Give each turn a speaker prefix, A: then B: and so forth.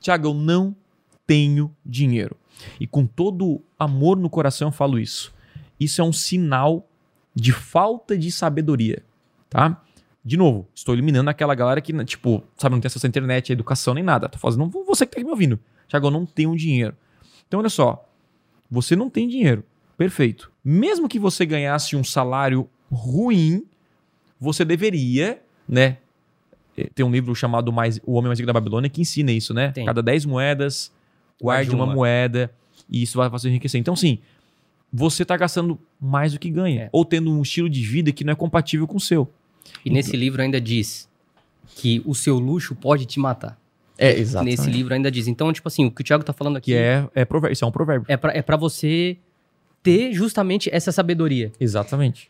A: Tiago, eu não tenho dinheiro. E com todo amor no coração eu falo isso. Isso é um sinal de falta de sabedoria, tá? De novo, estou eliminando aquela galera que, tipo, sabe, não tem acesso à internet, à educação nem nada. Tô fazendo você que tá me ouvindo. Tiago, eu não tenho dinheiro. Então, olha só. Você não tem dinheiro. Perfeito. Mesmo que você ganhasse um salário ruim, você deveria, né? Eh, Tem um livro chamado mais, O Homem Mais Rico da Babilônia que ensina isso, né?
B: Tem.
A: Cada 10 moedas,
B: guarde
A: uma
B: uma.
A: moeda e isso vai fazer enriquecer. Então, sim, você está gastando mais do que ganha.
B: É.
A: Ou tendo um estilo de vida que não é compatível com o seu.
B: E nesse livro ainda diz que o seu luxo pode te matar.
A: É, exato.
B: Nesse livro ainda diz. Então, tipo assim, o que o Thiago tá falando aqui
A: Que é, é provérbio. Isso é um provérbio.
B: é pra, é pra você ter justamente essa sabedoria.
A: Exatamente.